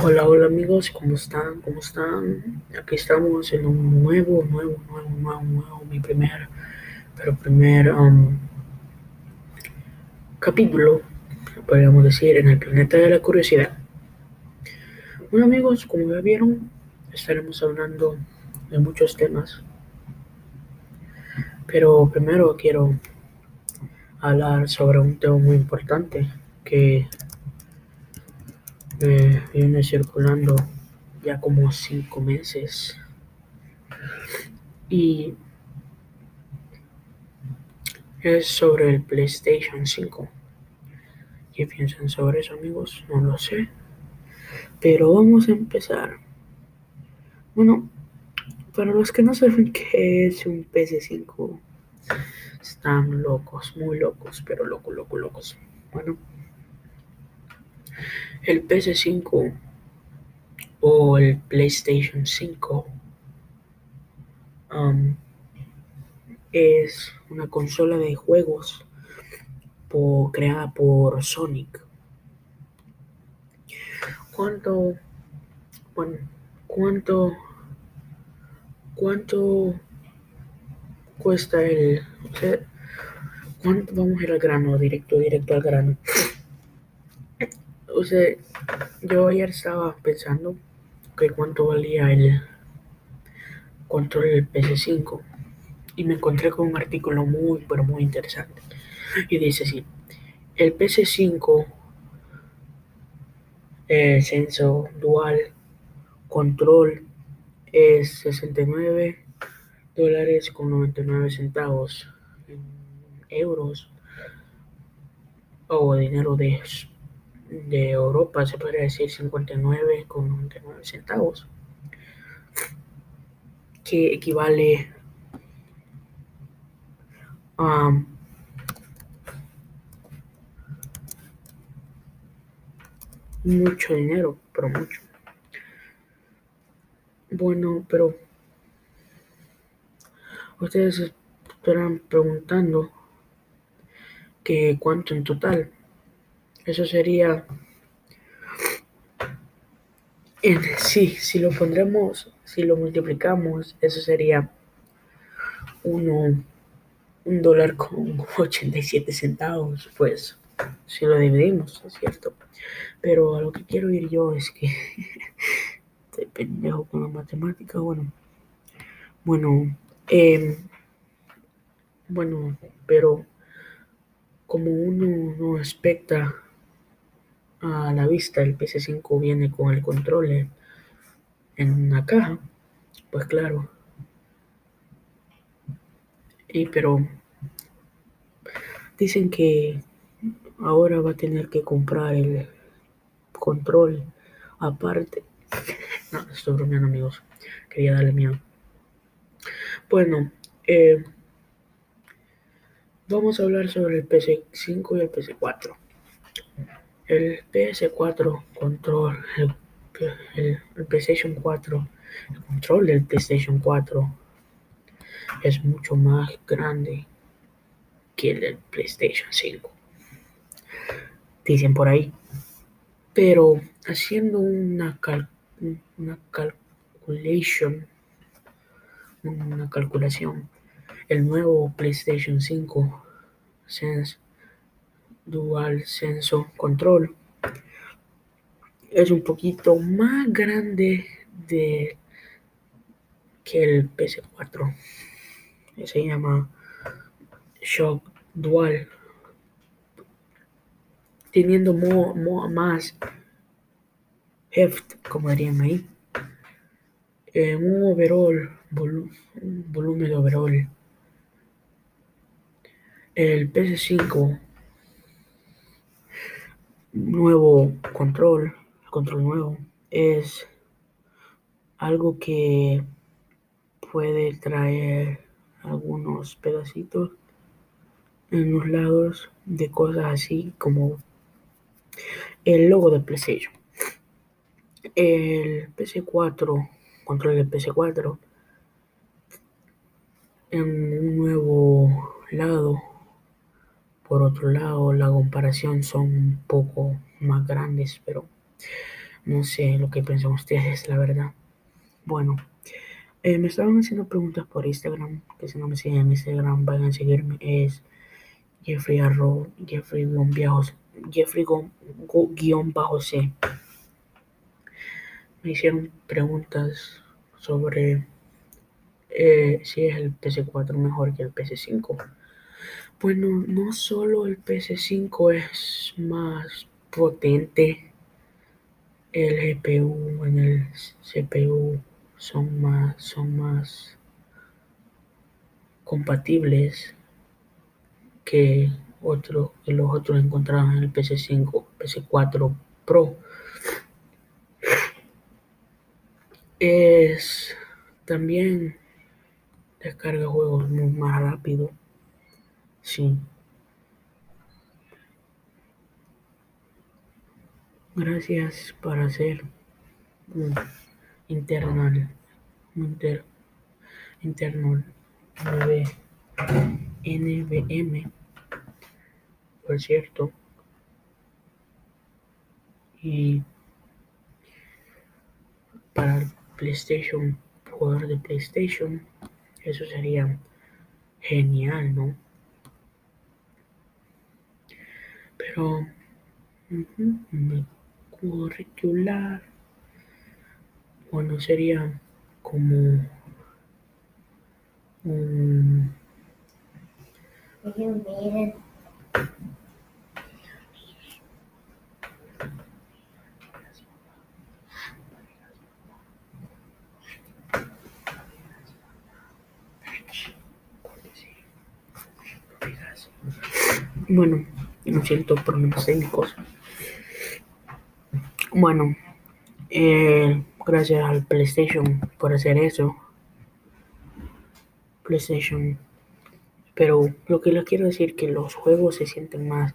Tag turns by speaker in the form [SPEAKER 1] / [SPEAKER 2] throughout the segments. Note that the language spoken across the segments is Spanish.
[SPEAKER 1] Hola, hola amigos, ¿cómo están? ¿Cómo están? Aquí estamos en un nuevo, nuevo, nuevo, nuevo, nuevo, mi primer, pero primer um, capítulo, podríamos decir, en el planeta de la curiosidad. Bueno amigos, como ya vieron, estaremos hablando de muchos temas, pero primero quiero hablar sobre un tema muy importante que me viene circulando ya como cinco meses. Y es sobre el PlayStation 5. ¿Qué piensan sobre eso, amigos? No lo sé. Pero vamos a empezar. Bueno, para los que no saben qué es un PS5, están locos, muy locos, pero locos, locos, locos. Bueno, el PS5 o el PlayStation 5 um, es una consola de juegos creada por Sonic. ¿Cuánto, bueno, cuánto, cuánto cuesta el, cuánto vamos a ir al grano, directo, directo al grano? O sea, yo ayer estaba pensando que cuánto valía el control del PS5 y me encontré con un artículo muy, pero muy interesante. Y dice así, el PS5 el censo dual control es 69 dólares con 99 centavos en euros o dinero de de Europa se podría decir 59 con 99 centavos, que equivale a mucho dinero, pero mucho. Bueno, pero ustedes estarán preguntando que cuánto en total. Eso sería, en, sí, si lo pondremos, si lo multiplicamos, eso sería uno, un dólar con 87 centavos, pues si lo dividimos, es cierto. Pero a lo que quiero ir yo es que estoy pendejo con la matemática, bueno. Bueno, eh, bueno, pero como uno no expecta a la vista el PS5 viene con el control en una caja, pues claro. Y pero dicen que ahora va a tener que comprar el control aparte. No, estoy bromeando amigos. Quería darle miedo. Bueno, eh, vamos a hablar sobre el PS5 y el PS4. El PS4 control, el, PlayStation 4, el control del PlayStation 4 es mucho más grande que el del PlayStation 5. Dicen por ahí. Pero haciendo una, una calculation, una calculación, el nuevo PlayStation 5 Sense Dual Senso Control. Es un poquito más grande de que el PS4. Se llama Shock Dual. Teniendo más heft, como dirían ahí. Eh, un overall, volumen de overall. El PS5 nuevo control, control nuevo, es algo que puede traer algunos pedacitos en los lados de cosas así como el logo de PlayStation. El PC4, control del PC4, en un nuevo lado por otro lado, la comparación son un poco más grandes, pero No sé lo que piensan ustedes, la verdad. Bueno, eh, me estaban haciendo preguntas por Instagram, que si no me siguen en Instagram, vayan a seguirme. Es Jeffrey Arro, Jeffrey Jeffrey guion bajo C. Me hicieron preguntas sobre eh, si es el PS4 mejor que el PS5. Bueno, no solo el PS5 es más potente, el GPU en el CPU son más, son más compatibles que, otro, que los otros encontrados en el PS5, PS4 Pro. Es también descarga juegos muy más rápido. Sí. Gracias por hacer un internal, inter, internal NVM, por cierto. Y para PlayStation, jugador de PlayStation, eso sería genial, ¿no? Pero curricular, bueno, sería como un... Bueno, no siento problemas técnicos. Bueno, eh, gracias al PlayStation por hacer eso. PlayStation. Pero lo que les quiero decir que los juegos se sienten más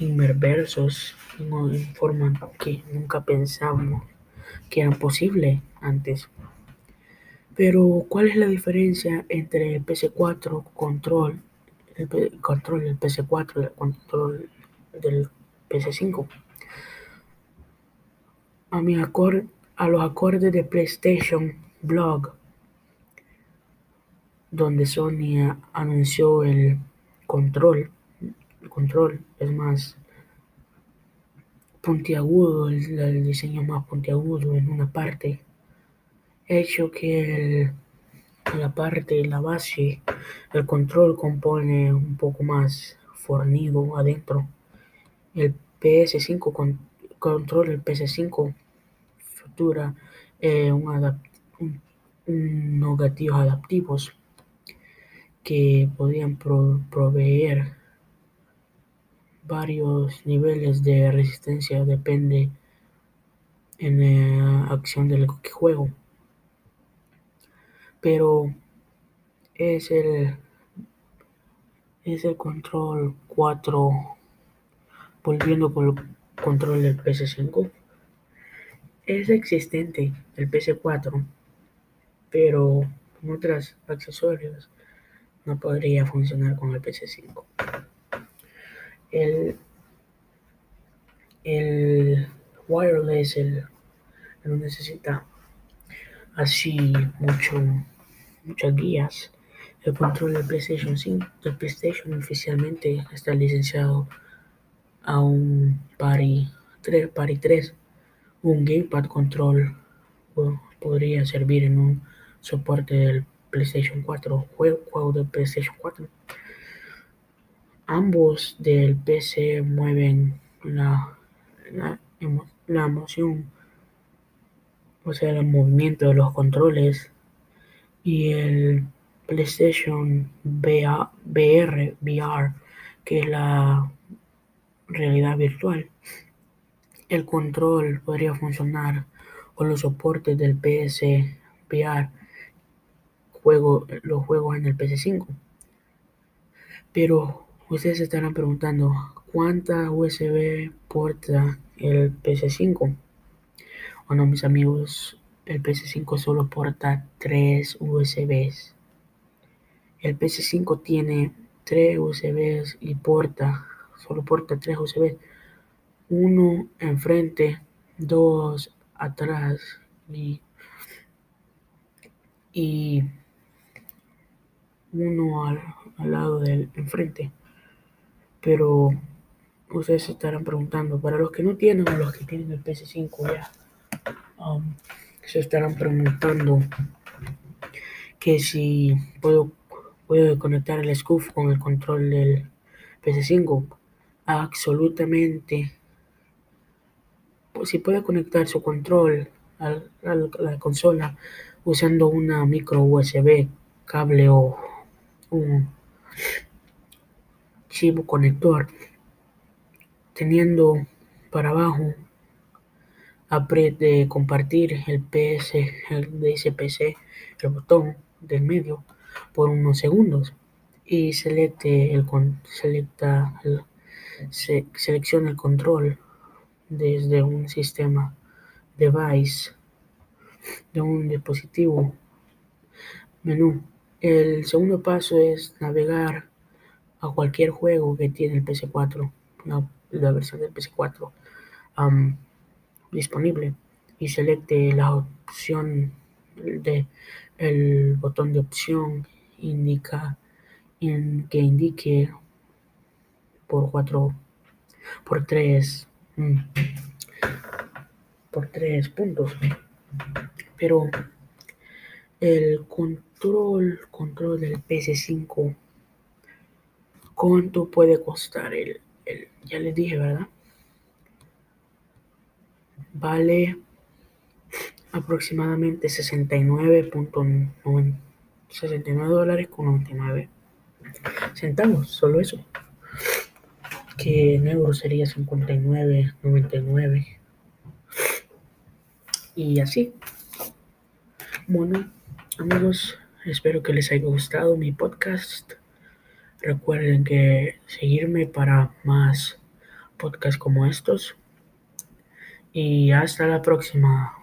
[SPEAKER 1] inmerversos en forma que nunca pensamos que era posible antes. Pero ¿cuál es la diferencia entre el PS4 control el control del PS4 y el control del PS5. A, mi a los acordes de PlayStation Blog, donde Sony anunció el control, el control es más puntiagudo, el, el diseño más puntiagudo en una parte, hecho que el la parte, la base, el control compone un poco más fornido adentro. El PS5 con, control, el PS5 futura eh, un unos gatillos adaptivos que podían proveer varios niveles de resistencia depende en la acción del juego pero es el es el control 4 volviendo con el control del PS5 es existente el PS4 pero con otros accesorios no podría funcionar con el PS5 el el wireless el, no necesita así mucho, muchas guías. El control del PlayStation 5, del PlayStation oficialmente está licenciado a un Pari 3, Pari 3. Un Gamepad Control podría servir en un soporte del PlayStation 4, juego, juego del PlayStation 4. Ambos del PC mueven la, la, la emoción o sea, el movimiento de los controles y el PlayStation VR, VR, que es la realidad virtual. El control podría funcionar con los soportes del PS VR, juego, los juegos en el PS5. Pero ustedes se estarán preguntando, ¿cuánta USB porta el PS5? Bueno, mis amigos, el PS5 solo porta 3 USBs. El PS5 tiene 3 USBs y porta, solo porta 3 USBs. Uno enfrente dos atrás y, y uno al, al lado del enfrente. Pero ustedes se estarán preguntando, para los que no tienen o los que tienen el PS5 ya, um, se estarán preguntando que si puedo, puedo conectar el SCUF con el control del PS5. Absolutamente. Si puede conectar su control a la consola usando una micro USB, cable o un chivo conector teniendo para abajo apriete compartir el PS el PC el botón del medio por unos segundos. Y selecte el selecta el, se, selecciona el control desde un sistema device de un dispositivo. Menú. El segundo paso es navegar a cualquier juego que tiene el PS4 la, la versión del PS4 um, disponible y selecte la opción de el botón de opción indica in, que indique por 4 por 3 mm, por 3 puntos. Pero el control control del PS5 cuánto puede costar el, el ya les dije verdad vale aproximadamente 69.99 69 dólares con 99 centavos, solo eso. Que en euros sería 59.99 y así. Bueno, amigos, espero que les haya gustado mi podcast. Recuerden que seguirme para más podcasts como estos. Y hasta la próxima.